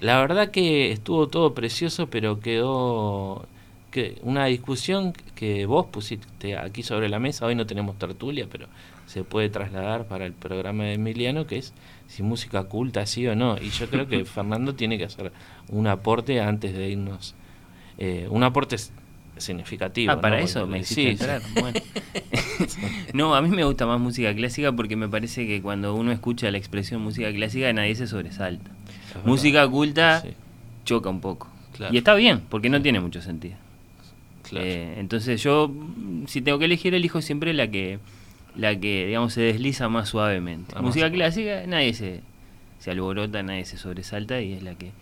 S1: la verdad que estuvo todo precioso, pero quedó que una discusión que vos pusiste aquí sobre la mesa. Hoy no tenemos tertulia, pero se puede trasladar para el programa de Emiliano, que es si música culta sí o no. Y yo creo que Fernando tiene que hacer un aporte antes de irnos. Eh, un aporte significativo.
S6: Ah, para
S1: ¿no?
S6: eso
S1: Porque-
S6: me hiciste
S1: sí,
S6: entrar. Bueno. no, a mí me gusta más música clásica porque me parece que cuando uno escucha la expresión música clásica nadie se sobresalta.
S1: es verdad.
S6: Música culta
S1: Sí,
S6: choca un poco.
S1: Claro.
S6: Y está bien, porque no tiene mucho sentido.
S1: claro.
S6: Eh, entonces yo, si tengo que elegir, elijo siempre la que, la que digamos, se desliza más suavemente.
S1: Ah, más
S6: Música clásica, nadie se, se alborota, nadie se sobresalta y es la que,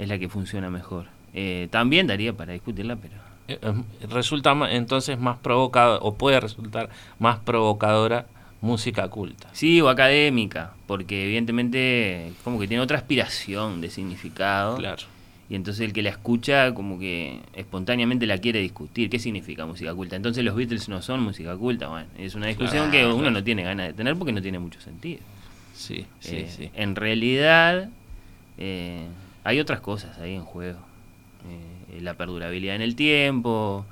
S6: es la que funciona mejor. Eh, también daría para discutirla, pero
S1: Eh, eh, resulta entonces más provocado o puede resultar más provocadora música culta.
S6: Sí, o académica, porque evidentemente como que tiene otra aspiración de significado.
S1: Claro.
S6: Y entonces el que la escucha como que espontáneamente la quiere discutir. ¿Qué significa música culta? Entonces los Beatles no son música culta. Bueno, es una discusión
S1: Claro,
S6: que uno
S1: claro.
S6: no tiene ganas de tener porque no tiene mucho sentido.
S1: Sí, sí,
S6: Eh,
S1: sí.
S6: En realidad eh, hay otras cosas ahí en juego. Eh, la perdurabilidad en el tiempo,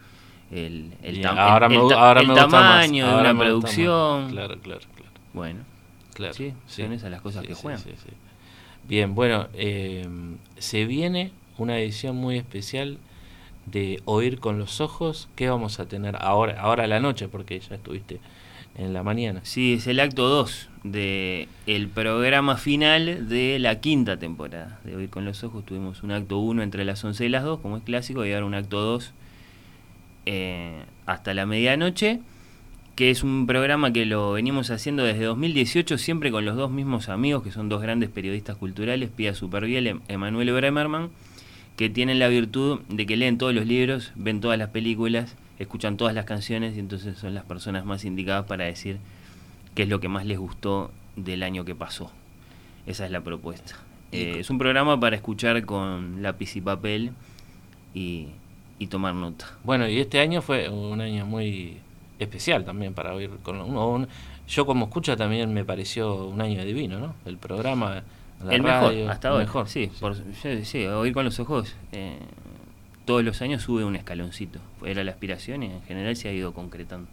S6: el, el, tam-
S1: ahora
S6: el-
S1: me,
S6: el
S1: gu-
S6: ta-
S1: ahora
S6: tamaño de una producción.
S1: Claro, claro, claro.
S6: Bueno,
S1: claro.
S6: Sí, son esas las cosas que juegan.
S1: sí, sí. Bien, bueno, eh, se viene una edición muy especial de Oír con los Ojos. ¿Qué vamos a tener ahora, ahora a la noche? Porque ya estuviste en la mañana.
S6: Sí, es el acto 2 de el programa final de la quinta temporada de Oír con los Ojos. Tuvimos un acto 1 entre las 11 y las 2, como es clásico, y ahora un acto 2 eh, hasta la medianoche, que es un programa que lo venimos haciendo desde 2018, siempre con los dos mismos amigos, que son dos grandes periodistas culturales, Pia Superviel y Emanuel Bremerman, que tienen la virtud de que leen todos los libros, ven todas las películas, escuchan todas las canciones y entonces son las personas más indicadas para decir qué es lo que más les gustó del año que pasó. Esa es la propuesta. Eh, es un programa para escuchar con lápiz y papel y, y tomar nota.
S1: Bueno, y este año fue un año muy especial también para oír con uno. un- yo como escucha también me pareció un año divino, ¿no? El programa, la
S6: el
S1: radio,
S6: mejor, hasta
S1: el
S6: ahora.
S1: mejor,
S6: sí, por- sí, sí, oír con los ojos. eh, todos los años sube un escaloncito. Era la aspiración y en general se ha ido concretando.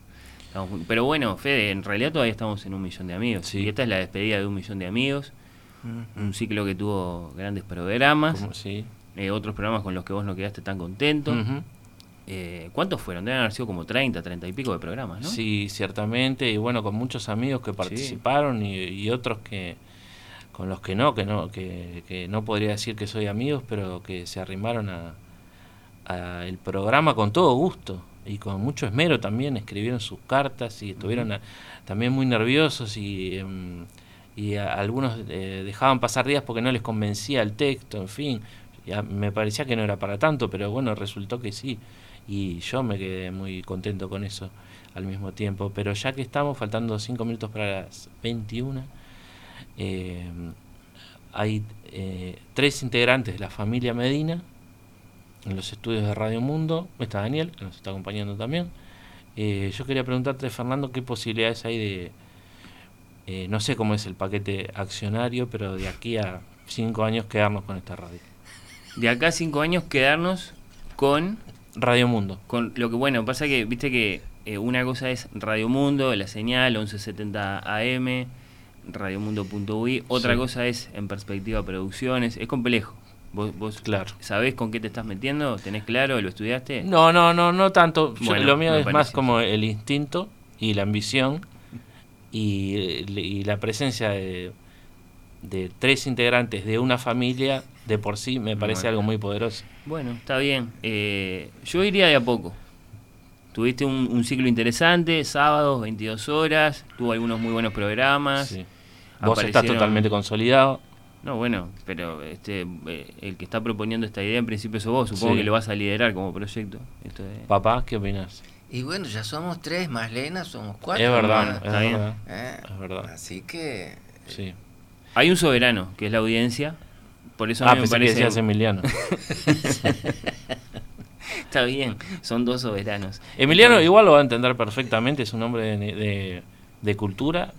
S6: Estamos pero bueno, Fede, en realidad todavía estamos en un millón de amigos.
S1: Sí.
S6: Y esta es la despedida de un millón de amigos. Un ciclo que tuvo grandes programas.
S1: Como- sí.
S6: eh, otros programas con los que vos no quedaste tan contento. Eh, ¿Cuántos fueron? Deben haber sido como 30, 30 y pico de programas, ¿no?
S1: Sí, ciertamente, y bueno, con muchos amigos que participaron y, y otros que con los que no, que no, que, que no podría decir que soy amigos, pero que se arrimaron a, a el programa con todo gusto y con mucho esmero también, escribieron sus cartas y estuvieron a- también muy nerviosos y, em, y a- algunos eh, dejaban pasar días porque no les convencía el texto, en fin, ya me parecía que no era para tanto, pero bueno, resultó que sí. y yo me quedé muy contento con eso al mismo tiempo. Pero ya que estamos, faltando cinco minutos para las 21, eh, hay eh, tres integrantes de la familia Medina en los estudios de Radio Mundo. Está Daniel, que nos está acompañando también. Eh, yo quería preguntarte, Fernando, qué posibilidades hay de, eh, no sé cómo es el paquete accionario, pero de aquí a cinco años quedarnos con esta radio.
S6: De acá a cinco años quedarnos con,
S1: Radio Mundo.
S6: con lo que, bueno, pasa que, viste que eh, una cosa es Radio Mundo, la señal, 1170 AM, radiomundo.ui, otra
S1: Sí.
S6: cosa es En Perspectiva Producciones, es complejo. ¿Vos, vos
S1: Claro.
S6: sabés con qué te estás metiendo? ¿Tenés claro? ¿Lo estudiaste?
S1: No, no, no, no tanto. Yo- lo mío es más como el instinto y la ambición y, y la presencia de, de tres integrantes de una familia de por sí me parece
S6: Bueno.
S1: algo muy poderoso.
S6: Bueno, está bien. Eh, yo iría de a poco. Tuviste un, un ciclo interesante, sábados, 22 horas, tuvo algunos muy buenos programas.
S1: Sí. Vos estás totalmente consolidado.
S6: No, bueno, pero este eh, el que está proponiendo esta idea en principio sos vos, supongo
S1: Sí.
S6: que lo vas a liderar como proyecto. Esto de-
S1: Papá, ¿qué opinas?
S2: Y bueno, ya somos tres, más Lena, somos cuatro.
S1: Es verdad,
S2: ¿no?
S1: es
S6: está bien.
S1: verdad.
S2: Eh,
S1: Es verdad.
S2: Así que
S1: Sí.
S6: Hay un soberano, que es la audiencia. Por eso a
S1: Ah,
S6: mí me
S1: que
S6: parece...
S1: decías Emiliano.
S6: Está bien, son dos soberanos.
S1: Emiliano
S6: Entonces,
S1: igual lo va a entender perfectamente, es un hombre de, de- de cultura.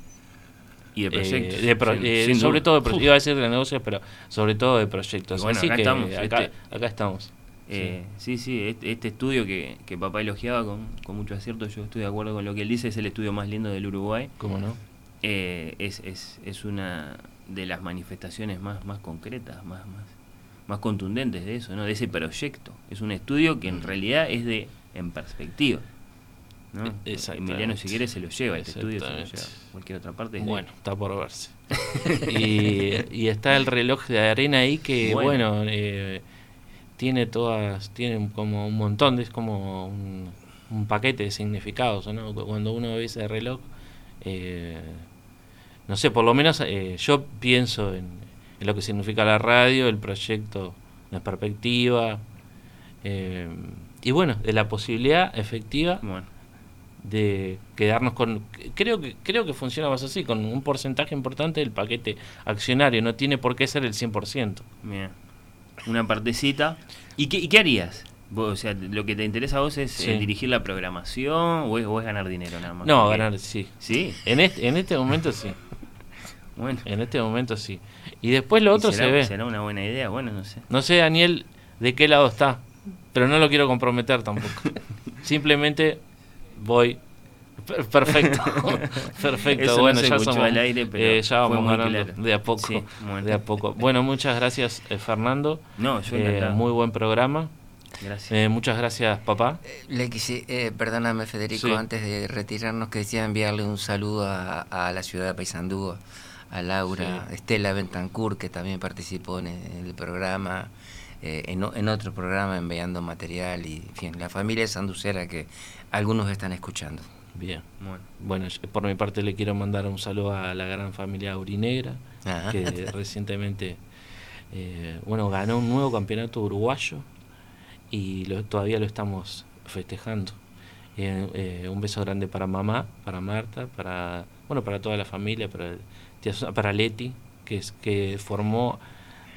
S6: Y de
S1: eh,
S6: proyectos.
S1: de pro- eh, sobre
S6: duda.
S1: todo de pro-
S6: Uf.
S1: iba a decir de negocios, pero sobre todo de proyectos.
S6: Y bueno,
S1: Así
S6: acá
S1: que
S6: estamos,
S1: acá,
S6: este-
S1: acá estamos.
S6: Eh, sí, sí, este, este estudio que, que papá elogiaba con, con mucho acierto, yo estoy de acuerdo con lo que él dice, es el estudio más lindo del Uruguay.
S1: ¿Cómo no?
S6: Eh, es, es, es una de las manifestaciones más, más concretas, más, más, más contundentes de eso, ¿no? de ese proyecto. Es un estudio que
S1: Mm.
S6: en realidad es de en perspectiva. ¿No?
S1: E-.
S6: Emiliano si quiere se lo lleva, este estudio se lo lleva
S1: Exactamente.
S6: a cualquier otra parte. es de-
S1: Bueno, está por verse. y, y está el reloj de arena ahí que,
S6: Bueno.
S1: bueno, eh, tiene todas, tiene como un montón, es como un, un paquete de significados, ¿no? Cuando uno ve ese reloj, eh, no sé, por lo menos eh, yo pienso en, en lo que significa la radio, el proyecto, la perspectiva, eh, y bueno, de la posibilidad efectiva
S6: Bueno,
S1: de quedarnos con creo que creo que funciona más así con un porcentaje importante del paquete accionario no tiene por qué ser el 100%
S6: mira, una partecita. ¿Y qué, y qué harías? O sea, lo que te interesa a vos es
S1: Sí.
S6: eh, dirigir la programación o es, o es ganar dinero nada más.
S1: no ganar sí
S6: Sí,
S1: en este en este momento sí
S6: bueno.
S1: en este momento sí y después lo
S6: ¿Y
S1: otro
S6: será,
S1: se ve
S6: será una buena idea, bueno, no sé.
S1: no sé Daniel de qué lado está pero no lo quiero comprometer tampoco simplemente voy Per- Perfecto, perfecto.
S6: Eso
S1: bueno, ya somos,
S6: al aire, pero
S1: eh, ya vamos
S6: muy
S1: ganando
S6: claro.
S1: de a poco,
S6: Sí, bueno.
S1: de a poco. Bueno, muchas gracias eh, Fernando.
S6: No, yo
S1: Eh, muy buen programa.
S6: Gracias.
S1: Eh, muchas gracias, papá.
S2: le quise, eh, perdóname Federico,
S1: Sí.
S2: antes de retirarnos quisiera enviarle un saludo a, a la ciudad de Paysandú, a Laura,
S1: Sí.
S2: Estela Bentancur, que también participó en el, en el programa, eh, en, en otro programa enviando material y en fin, la familia sanducera que algunos están escuchando.
S1: Bien.
S6: Bueno.
S1: Bueno, por mi parte le quiero mandar un saludo a la gran familia Aurinegra, que recientemente eh, bueno, ganó un nuevo campeonato uruguayo y lo- todavía lo estamos festejando. Eh, eh, un beso grande para mamá, para Marta, para bueno, para toda la familia, para, para Leti, que es que formó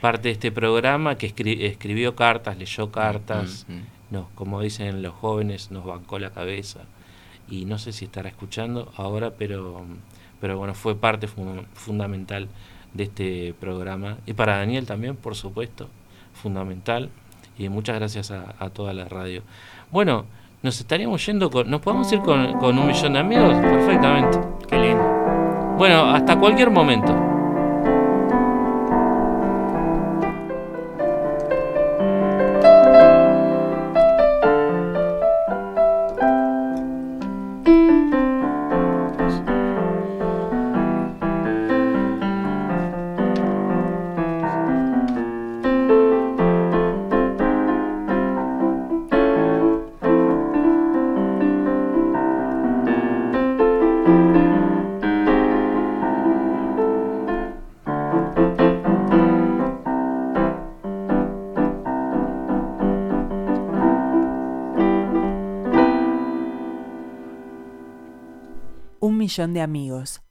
S1: parte de este programa, que escri- escribió cartas, leyó cartas,
S2: Mm, mm.
S1: nos, como dicen los jóvenes, nos bancó la cabeza. Y no sé si estará escuchando ahora, pero, pero bueno, fue parte fu- fundamental de este programa. Y para Daniel también, por supuesto, fundamental. Y muchas gracias a, a toda la radio. Bueno, nos estaríamos yendo con. ¿Nos podemos ir con, con un millón de amigos? Perfectamente.
S6: Qué lindo.
S1: Bueno, hasta cualquier momento.
S4: Millón de amigos.